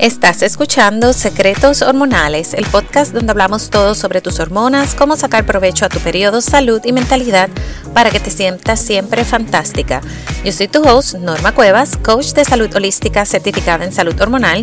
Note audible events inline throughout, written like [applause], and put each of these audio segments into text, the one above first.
Estás escuchando Secretos Hormonales, el podcast donde hablamos todo sobre tus hormonas, cómo sacar provecho a tu periodo, salud y mentalidad para que te sientas siempre fantástica. Yo soy tu host, Norma Cuevas, coach de salud holística certificada en salud hormonal,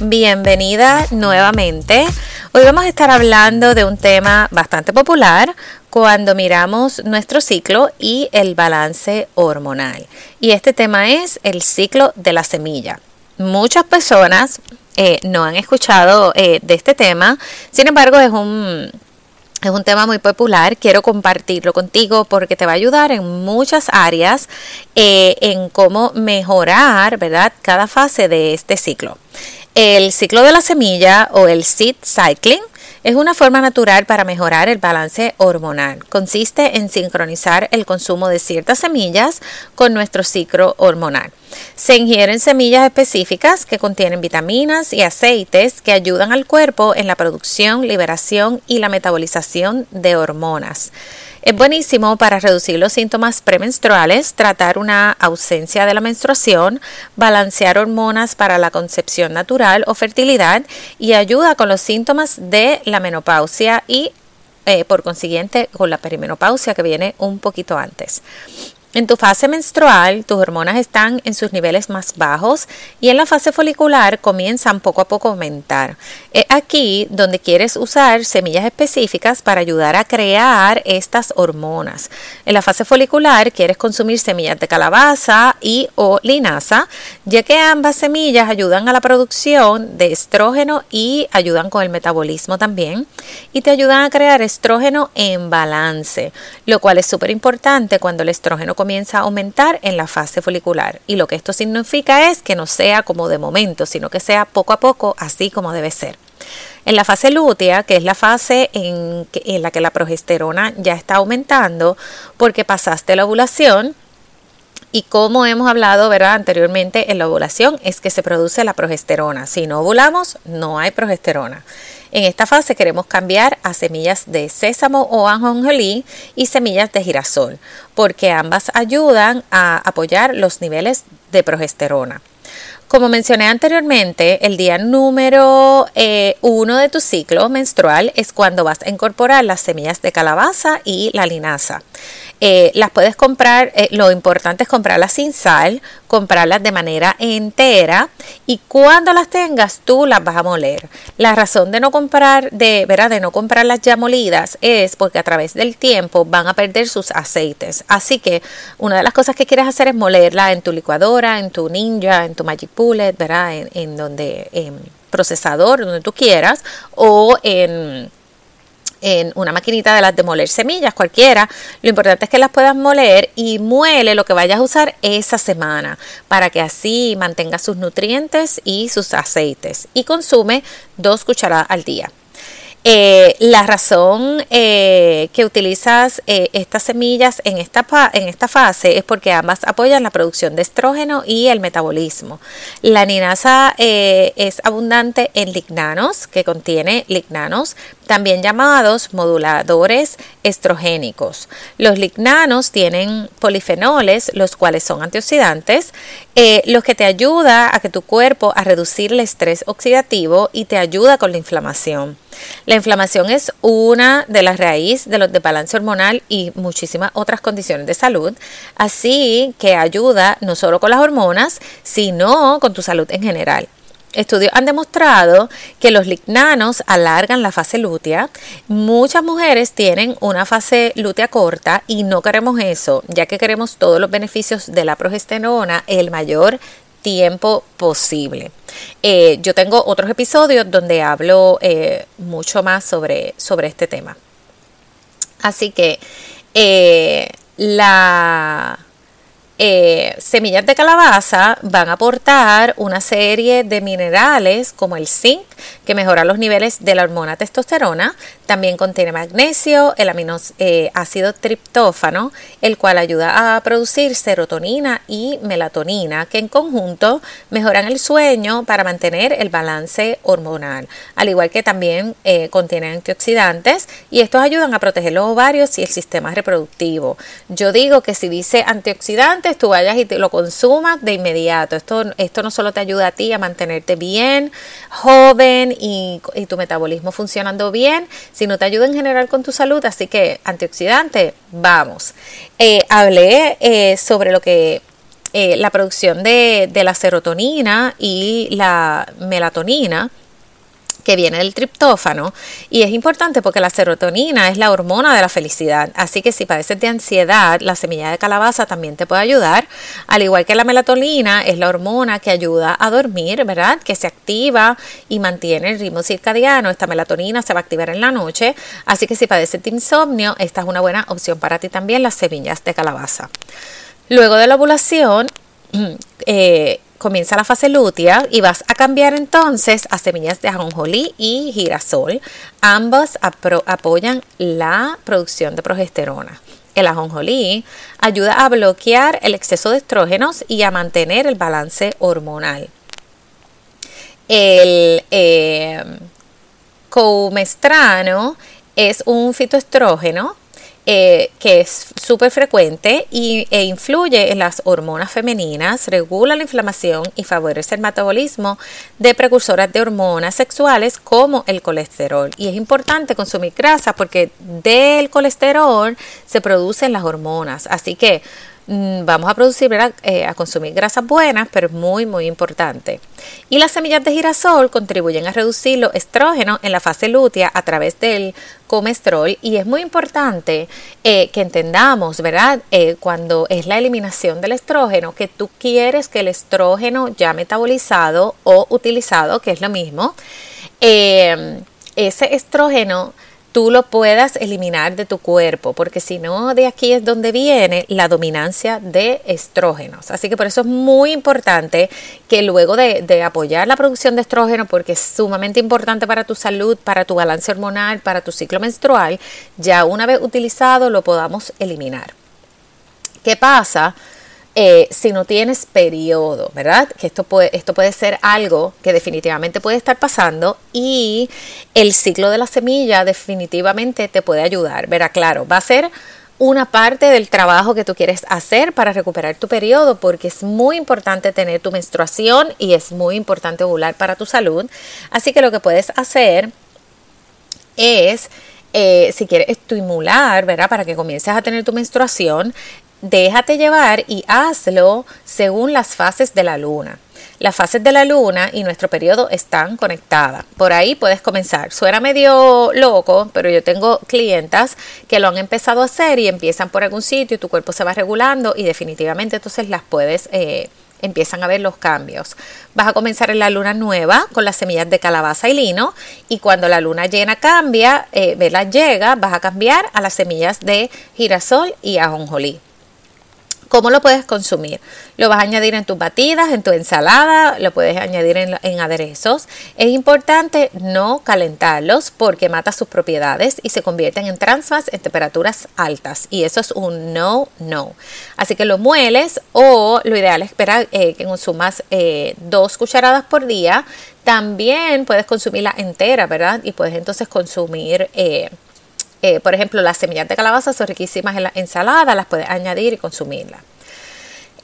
Bienvenida nuevamente. Hoy vamos a estar hablando de un tema bastante popular cuando miramos nuestro ciclo y el balance hormonal. Y este tema es el ciclo de la semilla. Muchas personas eh, no han escuchado eh, de este tema, sin embargo es un es un tema muy popular, quiero compartirlo contigo porque te va a ayudar en muchas áreas eh, en cómo mejorar, ¿verdad? Cada fase de este ciclo. El ciclo de la semilla o el seed cycling es una forma natural para mejorar el balance hormonal. Consiste en sincronizar el consumo de ciertas semillas con nuestro ciclo hormonal. Se ingieren semillas específicas que contienen vitaminas y aceites que ayudan al cuerpo en la producción, liberación y la metabolización de hormonas. Es buenísimo para reducir los síntomas premenstruales, tratar una ausencia de la menstruación, balancear hormonas para la concepción natural o fertilidad y ayuda con los síntomas de la menopausia y eh, por consiguiente con la perimenopausia que viene un poquito antes. En tu fase menstrual, tus hormonas están en sus niveles más bajos y en la fase folicular comienzan poco a poco a aumentar. Es aquí donde quieres usar semillas específicas para ayudar a crear estas hormonas. En la fase folicular quieres consumir semillas de calabaza y o linaza, ya que ambas semillas ayudan a la producción de estrógeno y ayudan con el metabolismo también y te ayudan a crear estrógeno en balance, lo cual es súper importante cuando el estrógeno comienza a aumentar en la fase folicular. Y lo que esto significa es que no sea como de momento, sino que sea poco a poco, así como debe ser. En la fase lútea, que es la fase en, la que la progesterona ya está aumentando, porque pasaste la ovulación, y como hemos hablado ¿verdad? anteriormente en la ovulación, es que se produce la progesterona. Si no ovulamos, no hay progesterona. En esta fase queremos cambiar a semillas de sésamo o ajonjolí y semillas de girasol, porque ambas ayudan a apoyar los niveles de progesterona. Como mencioné anteriormente, el día número eh, uno de tu ciclo menstrual es cuando vas a incorporar las semillas de calabaza y la linaza. Eh, las puedes comprar, eh, lo importante es comprarlas sin sal, comprarlas de manera entera y cuando las tengas tú las vas a moler. La razón de no comprar, de, ¿verdad? de no comprarlas ya molidas es porque a través del tiempo van a perder sus aceites. Así que una de las cosas que quieres hacer es molerla en tu licuadora, en tu ninja, en tu Magic Bullet, ¿verdad? En, en donde, en procesador, donde tú quieras, o en en una maquinita de las de moler semillas, cualquiera. Lo importante es que las puedas moler y muele lo que vayas a usar esa semana para que así mantenga sus nutrientes y sus aceites. Y consume dos cucharadas al día. Eh, la razón eh, que utilizas eh, estas semillas en esta, en esta fase es porque ambas apoyan la producción de estrógeno y el metabolismo. La ninaza es abundante en lignanos, que contiene lignanos, también llamados moduladores estrogénicos. Los lignanos tienen polifenoles, los cuales son antioxidantes, los que te ayuda a que tu cuerpo a reducir el estrés oxidativo y te ayuda con la inflamación. La inflamación es una de las raíces de los desbalance hormonal y muchísimas otras condiciones de salud, así que ayuda no solo con las hormonas, sino con tu salud en general. Estudios han demostrado que los lignanos alargan la fase lútea. Muchas mujeres tienen una fase lútea corta y no queremos eso, ya que queremos todos los beneficios de la progesterona el mayor tiempo posible. Eh, yo tengo otros episodios donde hablo eh, mucho más sobre, sobre este tema. Así que eh, la, eh, semillas de calabaza van a aportar una serie de minerales como el zinc, que mejora los niveles de la hormona testosterona. También contiene magnesio, el aminoácido eh, triptófano, el cual ayuda a producir serotonina y melatonina, que en conjunto mejoran el sueño para mantener el balance hormonal. Al igual que también eh, contiene antioxidantes y estos ayudan a proteger los ovarios y el sistema reproductivo. Yo digo que si dice antioxidantes, tú vayas y te lo consumas de inmediato. Esto, esto no solo te ayuda a ti a mantenerte bien, joven y, tu metabolismo funcionando bien, sino te ayuda en general con tu salud. Así que antioxidante, vamos. Eh, hablé eh, sobre lo que eh, la producción de, de la serotonina y la melatonina que viene del triptófano. Y es importante porque la serotonina es la hormona de la felicidad, así que si padeces de ansiedad, la semilla de calabaza también te puede ayudar, al igual que la melatonina es la hormona que ayuda a dormir, ¿verdad? Que se activa y mantiene el ritmo circadiano, esta melatonina se va a activar en la noche, así que si padeces de insomnio, esta es una buena opción para ti también, las semillas de calabaza. Luego de la ovulación, [clears throat] eh, comienza la fase lútea y vas a cambiar entonces a semillas de ajonjolí y girasol. Ambas apoyan la producción de progesterona. El ajonjolí ayuda a bloquear el exceso de estrógenos y a mantener el balance hormonal. El eh, coumestrano es un fitoestrógeno eh, que es súper frecuente y, e influye en las hormonas femeninas, regula la inflamación y favorece el metabolismo de precursoras de hormonas sexuales como el colesterol. Y es importante consumir grasa porque del colesterol se producen las hormonas. Así que vamos a producir, eh, a consumir grasas buenas, pero es muy, muy importante. Y las semillas de girasol contribuyen a reducir los estrógenos en la fase lútea a través del comestrol y es muy importante eh, que entendamos, ¿verdad? Eh, cuando es la eliminación del estrógeno, que tú quieres que el estrógeno ya metabolizado o utilizado, que es lo mismo, ese estrógeno tú lo puedas eliminar de tu cuerpo, porque si no, de aquí es donde viene la dominancia de estrógenos. Así que por eso es muy importante que luego de, apoyar la producción de estrógeno, porque es sumamente importante para tu salud, para tu balance hormonal, para tu ciclo menstrual, ya una vez utilizado lo podamos eliminar. ¿Qué pasa? Eh, si no tienes periodo, ¿verdad? Que esto puede, esto puede ser algo que definitivamente puede estar pasando y el ciclo de la semilla definitivamente te puede ayudar. Verá, claro, va a ser una parte del trabajo que tú quieres hacer para recuperar tu periodo, porque es muy importante tener tu menstruación y es muy importante ovular para tu salud. Así que lo que puedes hacer es, eh, si quieres estimular, ¿verdad? Para que comiences a tener tu menstruación, déjate llevar y hazlo según las fases de la luna. Las fases de la luna y nuestro periodo están conectadas. Por ahí puedes comenzar. Suena medio loco, pero yo tengo clientas que lo han empezado a hacer y empiezan por algún sitio y tu cuerpo se va regulando y definitivamente entonces las puedes... Eh, empiezan a ver los cambios. Vas a comenzar en la luna nueva con las semillas de calabaza y lino y cuando la luna llena cambia, eh, llega, vas a cambiar a las semillas de girasol y ajonjolí. ¿Cómo lo puedes consumir? Lo vas a añadir en tus batidas, en tu ensalada, lo puedes añadir en, aderezos. Es importante no calentarlos porque mata sus propiedades y se convierten en transfas en temperaturas altas. Y eso es un no, no. Así que lo mueles o lo ideal es esperar eh, que consumas eh, dos cucharadas por día. También puedes consumirla entera, ¿verdad? Y puedes entonces consumir... Eh, eh, por ejemplo, las semillas de calabaza son riquísimas en la ensalada, las puedes añadir y consumirlas.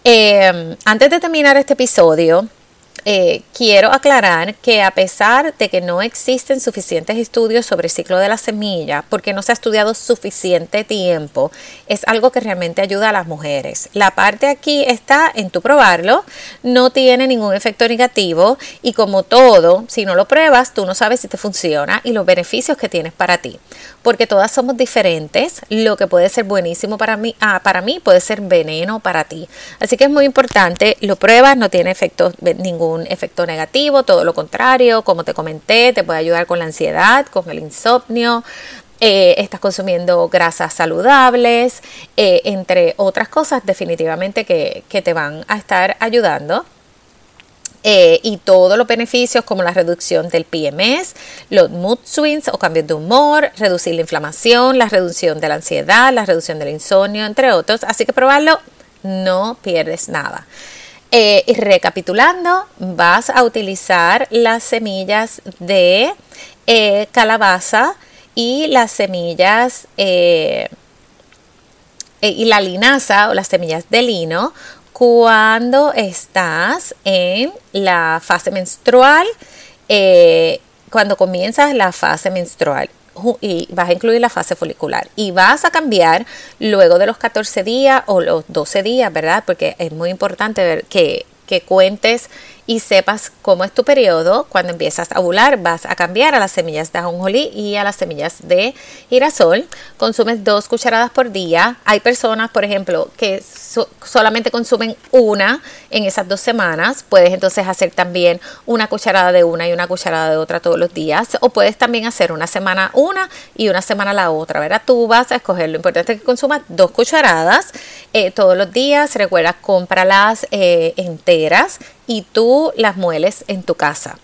Eh, antes de terminar este episodio, eh, quiero aclarar que a pesar de que no existen suficientes estudios sobre el ciclo de la semilla, porque no se ha estudiado suficiente tiempo, es algo que realmente ayuda a las mujeres. La parte aquí está en tu probarlo, no tiene ningún efecto negativo y como todo, si no lo pruebas, tú no sabes si te funciona y los beneficios que tienes para ti, porque todas somos diferentes, lo que puede ser buenísimo para mí, ah, para mí puede ser veneno para ti. Así que es muy importante, lo pruebas, no tiene efecto ningún efecto negativo, todo lo contrario, como te comenté, te puede ayudar con la ansiedad, con el insomnio, eh, estás consumiendo grasas saludables, eh, entre otras cosas definitivamente que, te van a estar ayudando. Eh, y todos los beneficios como la reducción del PMS, los mood swings o cambios de humor, reducir la inflamación, la reducción de la ansiedad, la reducción del insomnio, entre otros. Así que probarlo, no pierdes nada. Y recapitulando, vas a utilizar las semillas de calabaza, y las semillas eh, eh, y la linaza o las semillas de lino cuando estás en la fase menstrual, eh, cuando comienzas la fase menstrual y vas a incluir la fase folicular y vas a cambiar luego de los 14 días o los 12 días, ¿verdad? Porque es muy importante ver que, que cuentes y sepas cómo es tu periodo, cuando empiezas a ovular vas a cambiar a las semillas de ajonjolí y a las semillas de girasol. Consumes dos cucharadas por día. Hay personas, por ejemplo, que solamente consumen una en esas dos semanas. Puedes entonces hacer también una cucharada de una y una cucharada de otra todos los días. O puedes también hacer una semana una y una semana la otra. ¿verdad? Tú vas a escoger. Lo importante es que consumas dos cucharadas eh, todos los días. Recuerda, cómpralas eh, enteras y tú las mueles en tu casa.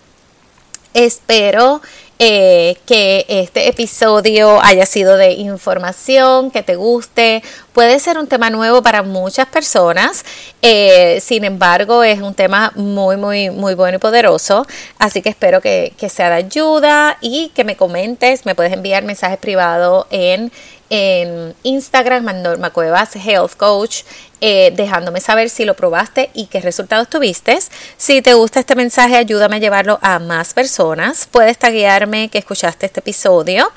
Espero eh, que este episodio haya sido de información, que te guste. Puede ser un tema nuevo para muchas personas, eh, sin embargo es un tema muy, muy, muy bueno y poderoso. Así que espero que, que sea de ayuda y que me comentes. Me puedes enviar mensajes privados en en Instagram, Norma Cuevas Health Coach, eh, dejándome saber si lo probaste y qué resultados tuviste. Si te gusta este mensaje, ayúdame a llevarlo a más personas. Puedes taguearme que escuchaste este episodio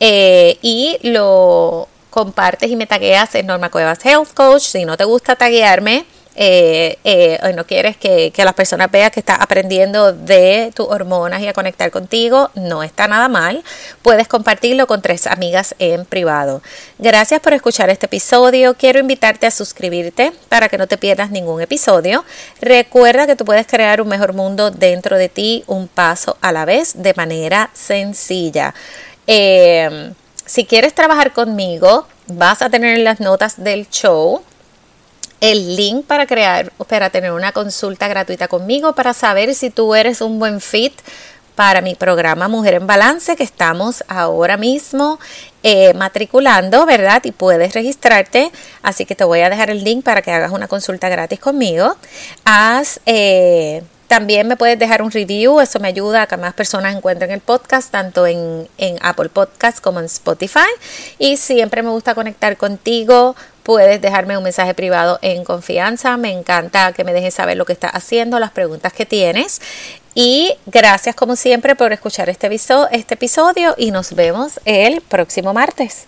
eh, y lo compartes y me tagueas en Norma Cuevas Health Coach. Si no te gusta taguearme, eh, eh, no quieres que, las personas vean que estás aprendiendo de tus hormonas y a conectar contigo, no está nada mal. Puedes compartirlo con tres amigas en privado. Gracias por escuchar este episodio. Quiero invitarte a suscribirte para que no te pierdas ningún episodio. Recuerda que tú puedes crear un mejor mundo dentro de ti, un paso a la vez, de manera sencilla. Eh, si quieres trabajar conmigo, vas a tener en las notas del show el link para crear, para tener una consulta gratuita conmigo para saber si tú eres un buen fit para mi programa Mujer en Balance que estamos ahora mismo eh, matriculando, ¿verdad? Y puedes registrarte, así que te voy a dejar el link para que hagas una consulta gratis conmigo. Haz... Eh, también me puedes dejar un review, eso me ayuda a que más personas encuentren el podcast, tanto en, en Apple Podcast como en Spotify. Y siempre me gusta conectar contigo puedes dejarme un mensaje privado en confianza. Me encanta que me dejes saber lo que estás haciendo, las preguntas que tienes. Y gracias como siempre por escuchar este, este episodio y nos vemos el próximo martes.